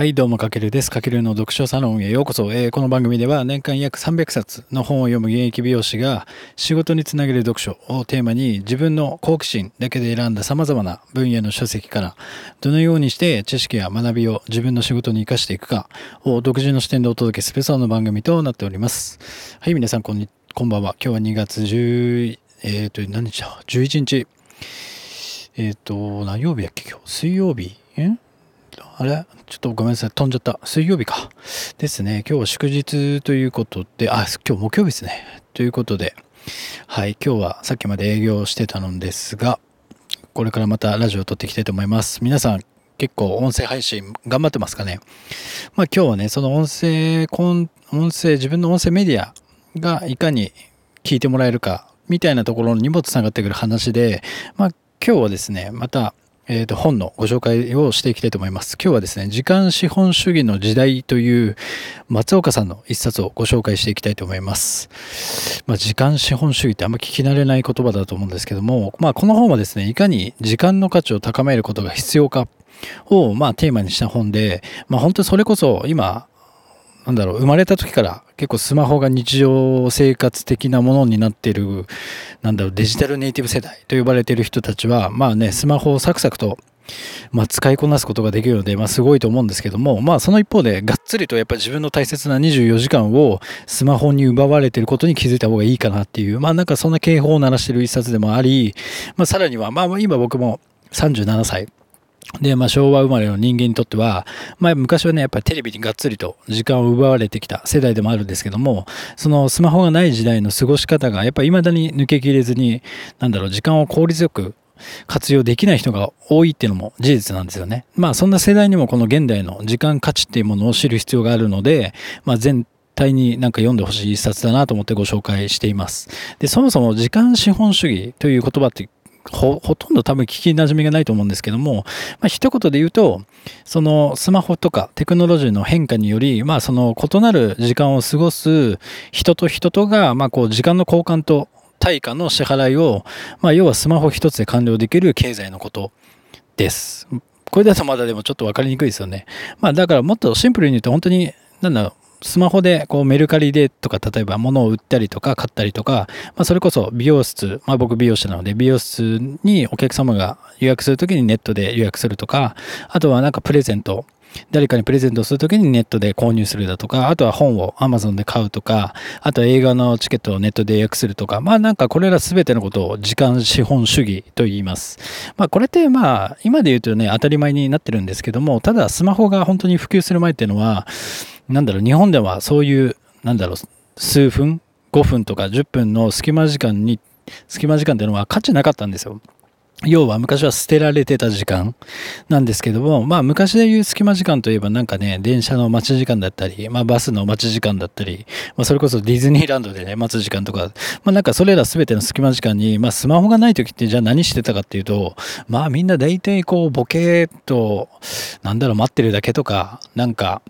はい、どうも、かけるです。かけるの読書サロンへようこそ。えー、この番組では年間約300冊の本を読む現役美容師が仕事につなげる読書をテーマに自分の好奇心だけで選んだ様々な分野の書籍からどのようにして知識や学びを自分の仕事に活かしていくかを独自の視点でお届けするその番組となっております。はい、皆さんこんにこんばんは。今日は2月10、えっ、ー、と、何日だ ?11 日。えっ、ー、と、何曜日やっけ？今日水曜日？んあれ？ちょっとごめんなさい。飛んじゃった。水曜日か。ですね。今日は祝日ということで、あ、今日木曜日ですね。ということで、はい。今日はさっきまで営業してたのですが、これからまたラジオを撮っていきたいと思います。皆さん、結構音声配信頑張ってますかね？まあ今日はね、その音声、音声、自分の音声メディアがいかに聞いてもらえるか、みたいなところにもつながってくる話で、まあ今日はですね、またえー、と本のご紹介をしていきたいと思います。今日はですね、時間資本主義の時代という松岡さんの一冊をご紹介していきたいと思います。まあ、時間資本主義ってあんま聞き慣れない言葉だと思うんですけども、まあ、この本はですね、いかに時間の価値を高めることが必要かを、まあ、テーマにした本で、まあ、本当にそれこそ今、なんだろう、生まれた時から結構スマホが日常生活的なものになっている、なんだろう、デジタルネイティブ世代と呼ばれている人たちは、まあね、スマホをサクサクと、まあ、使いこなすことができるので、まあ、すごいと思うんですけども、まあ、その一方で、がっつりとやっぱ自分の大切な24時間をスマホに奪われてることに気づいた方がいいかなっていう、まあ、なんかそんな警報を鳴らしてる一冊でもあり、まあ、さらには、まあ、今僕も37歳。で、まあ、昭和生まれの人間にとっては、まあ、昔はね、やっぱりテレビにがっつりと時間を奪われてきた世代でもあるんですけども、そのスマホがない時代の過ごし方が、やっぱり未だに抜けきれずに、なんだろう、時間を効率よく活用できない人が多いっていうのも事実なんですよね。まあ、そんな世代にもこの現代の時間価値っていうものを知る必要があるので、まあ、全体になんか読んでほしい一冊だなと思ってご紹介しています。で、そもそも時間資本主義という言葉ってほ、とんど多分聞き馴染みがないと思うんですけども、まあ、一言で言うと、そのスマホとかテクノロジーの変化により、まあ、その異なる時間を過ごす人と人とが、まあ、こう、時間の交換と対価の支払いを、まあ、要はスマホ一つで完了できる経済のことです。これだとまだでもちょっと分かりにくいですよね。まあ、だからもっとシンプルに言うと本当に、なんだろう、スマホでこうメルカリでとか例えば物を売ったりとか買ったりとか、まあ、それこそ美容室、まあ、僕美容師なので美容室にお客様が予約するときにネットで予約するとかあとはなんかプレゼント誰かにプレゼントするときにネットで購入するだとか、あとは本を Amazon で買うとか、あとは映画のチケットをネットで予約するとか、まあなんかこれら全てのことを時間資本主義と言います。まあこれってまあ今で言うとね当たり前になってるんですけども、ただスマホが本当に普及する前っていうのは、なんだろう、日本ではそういう、なんだろう、数分、5分とか10分の隙間時間に、隙間時間っていうのは価値なかったんですよ。要は昔は捨てられてた時間なんですけども、まあ昔で言う隙間時間といえばなんかね、電車の待ち時間だったり、まあバスの待ち時間だったり、まあそれこそディズニーランドでね、待つ時間とか、まあなんかそれら全ての隙間時間に、まあスマホがない時ってじゃあ何してたかっていうと、まあみんな大体こうボケと、なんだろう待ってるだけとか、なんか、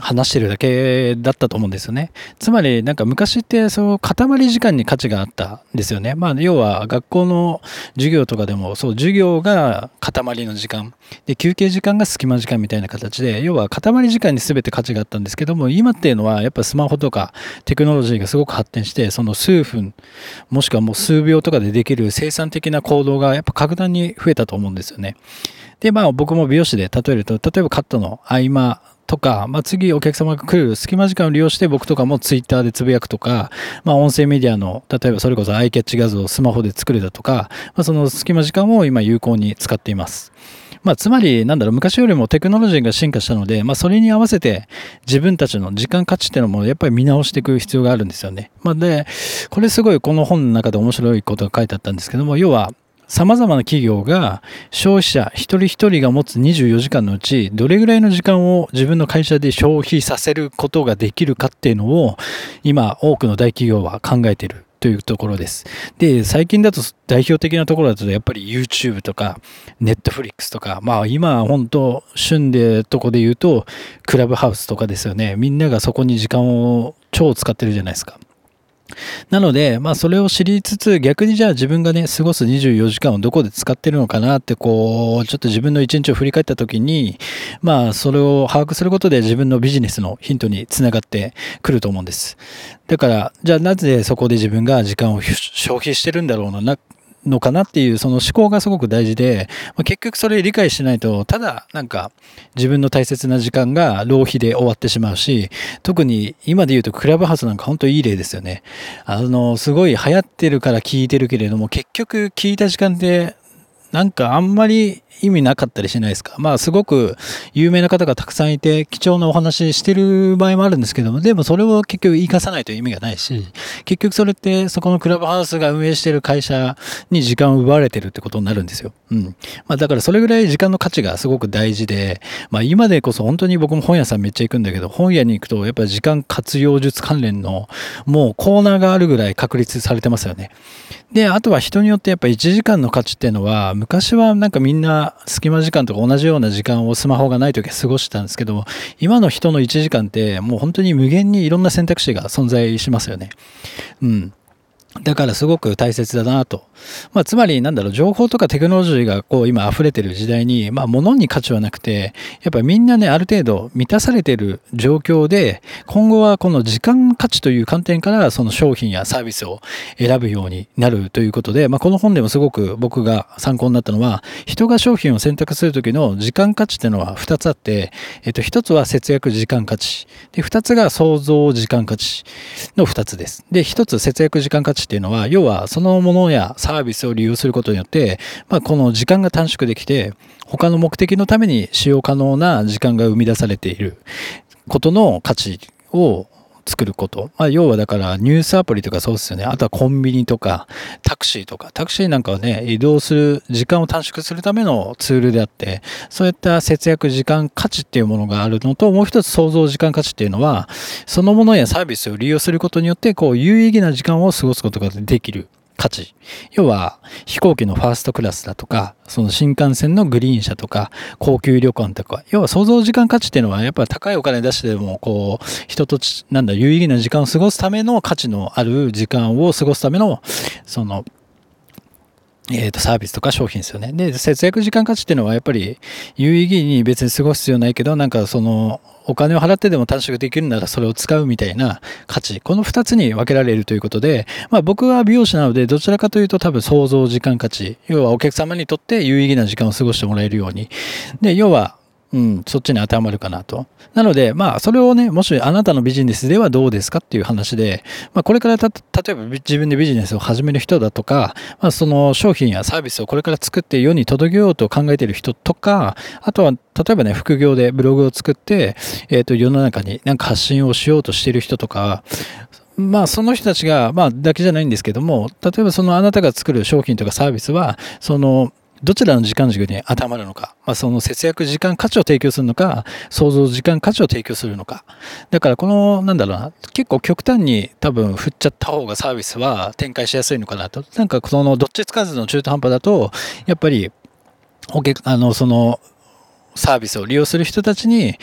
話してるだけだったと思うんですよね。つまり、なんか昔って、その塊時間に価値があったんですよね。まあ、要は学校の授業とかでも、そう、授業が塊の時間。で、休憩時間が隙間時間みたいな形で、要は塊時間に全て価値があったんですけども、今っていうのは、やっぱスマホとかテクノロジーがすごく発展して、その数分、もしくはもう数秒とかでできる生産的な行動が、やっぱ格段に増えたと思うんですよね。で、まあ僕も美容師で例えると、例えばカットの合間とか、まあ、次お客様が来る隙間時間を利用して僕とかもツイッターでつぶやくとか、まあ、音声メディアの、例えばそれこそアイキャッチ画像をスマホで作るだとか、まあ、その隙間時間を今有効に使っています。まあ、つまり、なんだろう、昔よりもテクノロジーが進化したので、まあ、それに合わせて自分たちの時間価値っていうのもやっぱり見直していく必要があるんですよね。まあ、で、これすごいこの本の中で面白いことが書いてあったんですけども、要は、様々な企業が消費者一人一人が持つ24時間のうちどれぐらいの時間を自分の会社で消費させることができるかっていうのを今多くの大企業は考えているというところです。で、最近だと代表的なところだとやっぱり YouTube とか Netflix とか、まあ今本当旬でとこで言うとクラブハウスとかですよね。みんながそこに時間を超使ってるじゃないですか。なので、まあそれを知りつつ、逆にじゃあ自分がね、過ごす24時間をどこで使ってるのかなって、こう、ちょっと自分の一日を振り返った時に、まあそれを把握することで自分のビジネスのヒントにつながってくると思うんです。だから、じゃあなぜそこで自分が時間を消費してるんだろうな、のかなっていうその思考がすごく大事で、まあ、結局それ理解しないとただなんか自分の大切な時間が浪費で終わってしまうし特に今で言うとクラブハウスなんか本当いい例ですよね。あのすごい流行ってるから聞いてるけれども結局聞いた時間ってなんかあんまり意味なかったりしないですか？まあすごく有名な方がたくさんいて貴重なお話してる場合もあるんですけども、でもそれを結局言い返さないと意味がないし、結局それってそこのクラブハウスが運営してる会社に時間を奪われてるってことになるんですよ。うん。まあだからそれぐらい時間の価値がすごく大事で、まあ今でこそ本当に僕も本屋さんめっちゃ行くんだけど、本屋に行くとやっぱり時間活用術関連のもうコーナーがあるぐらい確立されてますよね。で、あとは人によってやっぱ1時間の価値っていうのは、昔はなんかみんな隙間時間とか同じような時間をスマホがない時は過ごしてたんですけど、今の人の1時間ってもう本当に無限にいろんな選択肢が存在しますよね。うん。だからすごく大切だなと。まあ、つまりなんだろう、情報とかテクノロジーがこう今溢れてる時代に、まあ、物に価値はなくて、やっぱみんなね、ある程度満たされてる状況で、今後はこの時間価値という観点からその商品やサービスを選ぶようになるということで、まあ、この本でもすごく僕が参考になったのは、人が商品を選択するときの時間価値っていうのは2つあって、えっと、1つは節約時間価値。で、2つが創造時間価値の2つです。で、1つ節約時間価値っていうのは、要はそのものやサービスを利用することによって、まあ、この時間が短縮できて、他の目的のために使用可能な時間が生み出されていることの価値を作ること。まあ、要はだからニュースアプリとかそうですよね。あとはコンビニとかタクシーとか。タクシーなんかはね、移動する時間を短縮するためのツールであって、そういった節約時間価値っていうものがあるのと、もう一つ想像時間価値っていうのは、そのものやサービスを利用することによって、こう、有意義な時間を過ごすことができる。価値。要は飛行機のファーストクラスだとか、その新幹線のグリーン車とか、高級旅館とか、要は想像時間価値っていうのはやっぱ高いお金出してでも、こう、人となんだ、有意義な時間を過ごすための価値のある時間を過ごすための、その、えっ、と、サービスとか商品ですよね。で、節約時間価値っていうのはやっぱり有意義に別に過ごす必要ないけど、なんかその、お金を払ってでも短縮できるならそれを使うみたいな価値。この2つに分けられるということで、まあ僕は美容師なのでどちらかというと多分想像時間価値。要はお客様にとって有意義な時間を過ごしてもらえるように。で、要はうん、そっちに当てはまるかなと。なので、まあ、それをね、もしあなたのビジネスではどうですかっていう話で、まあ、これからた、例えば自分でビジネスを始める人だとか、まあ、その商品やサービスをこれから作って世に届けようと考えている人とか、あとは、例えばね、副業でブログを作って、えっ、ー、と、世の中になんか発信をしようとしている人とか、まあ、その人たちが、まあ、だけじゃないんですけども、例えばそのあなたが作る商品とかサービスは、その、どちらの時間軸に当てはまるのか、まあ、その節約時間価値を提供するのか、創造時間価値を提供するのか。だからこの、なんだろうな、結構極端に多分振っちゃった方がサービスは展開しやすいのかなと。なんかそのどっちつかずの中途半端だと、やっぱり、お客、あの、その、サービスを利用する人たちに、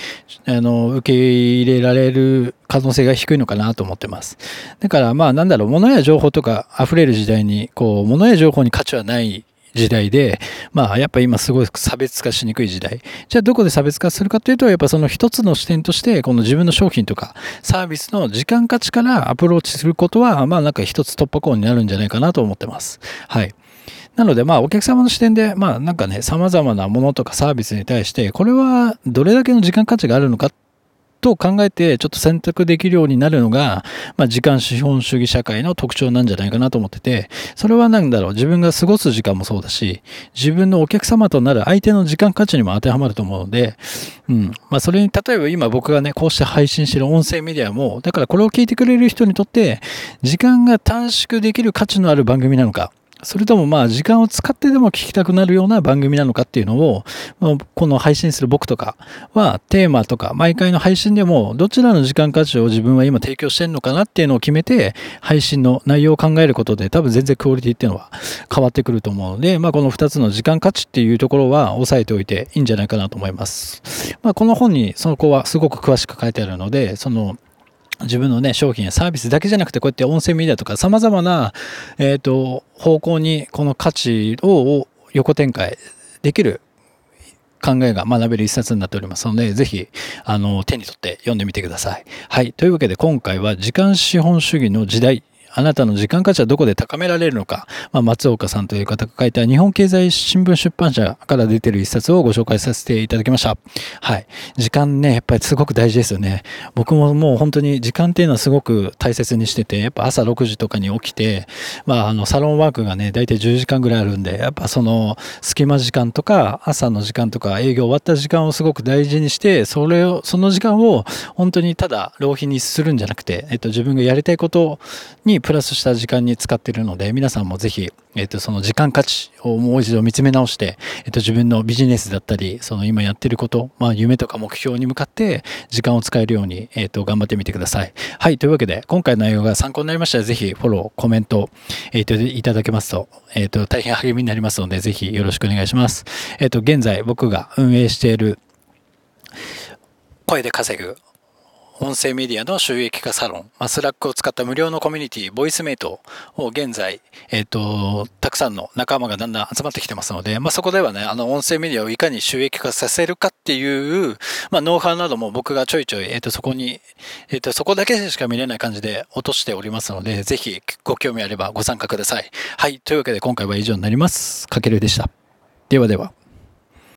あの、受け入れられる可能性が低いのかなと思ってます。だから、まあ、なんだろう、物や情報とか溢れる時代に、こう、物や情報に価値はない時代で、まあやっぱ今すごい差別化しにくい時代。じゃあどこで差別化するかというと、やっぱその一つの視点として、この自分の商品とかサービスの時間価値からアプローチすることは、まあなんか一つ突破口になるんじゃないかなと思ってます。はい。なので、まあ、お客様の視点で、まあ、なんかね、様々なものとかサービスに対して、これはどれだけの時間価値があるのかと考えてちょっと選択できるようになるのが、まあ、時間資本主義社会の特徴なんじゃないかなと思ってて、それは何だろう、自分が過ごす時間もそうだし、自分のお客様となる相手の時間価値にも当てはまると思うので、うん。まあ、それに、例えば今僕がね、こうして配信してる音声メディアも、だからこれを聞いてくれる人にとって、時間が短縮できる価値のある番組なのか、それともまあ時間を使ってでも聞きたくなるような番組なのかっていうのを、この配信する僕とかはテーマとか毎回の配信でもどちらの時間価値を自分は今提供してるのかなっていうのを決めて配信の内容を考えることで多分全然クオリティっていうのは変わってくると思うので、まあこの2つの時間価値っていうところは押さえておいていいんじゃないかなと思います。まあこの本にその子はすごく詳しく書いてあるので、その自分のね、商品やサービスだけじゃなくて、こうやって音声メディアとか様々な、えっ、と、方向にこの価値を横展開できる考えが学べる一冊になっておりますので、ぜひ、あの、手に取って読んでみてください。はい。というわけで今回は時間資本主義の時代あなたの時間価値はどこで高められるのか、まあ、松岡さんという方が書いた日本経済新聞出版社から出てる一冊をご紹介させていただきました。はい。時間ね、やっぱりすごく大事ですよね。僕ももう本当に時間っていうのはすごく大切にしてて、やっぱ朝6時とかに起きて、まあ、あの、サロンワークがね、大体10時間ぐらいあるんで、やっぱその、隙間時間とか、朝の時間とか、営業終わった時間をすごく大事にして、それを、その時間を本当にただ浪費にするんじゃなくて、えっと、自分がやりたいことにプラスした時間に使っているので、皆さんもぜひ、えっ、と、その時間価値をもう一度見つめ直して、えっ、と、自分のビジネスだったり、その今やってること、まあ、夢とか目標に向かって、時間を使えるように、えっ、と、頑張ってみてください。はい、というわけで、今回の内容が参考になりましたら、ぜひ、フォロー、コメント、えっ、と、いただけますと、えっ、と、大変励みになりますので、ぜひよろしくお願いします。えっ、と、現在、僕が運営している、声で稼ぐ音声メディアの収益化サロン、まあ、 Slack を使った無料のコミュニティ、ボイスメイトを現在、えっ、ー、と、たくさんの仲間がだんだん集まってきてますので、まあ、そこではね、あの、音声メディアをいかに収益化させるかっていう、まあ、ノウハウなども僕がちょいちょい、えっ、ー、と、そこに、えっ、ー、と、そこだけしか見れない感じで落としておりますので、ぜひご興味あればご参加ください。はい。というわけで今回は以上になります。かけるでした。ではでは。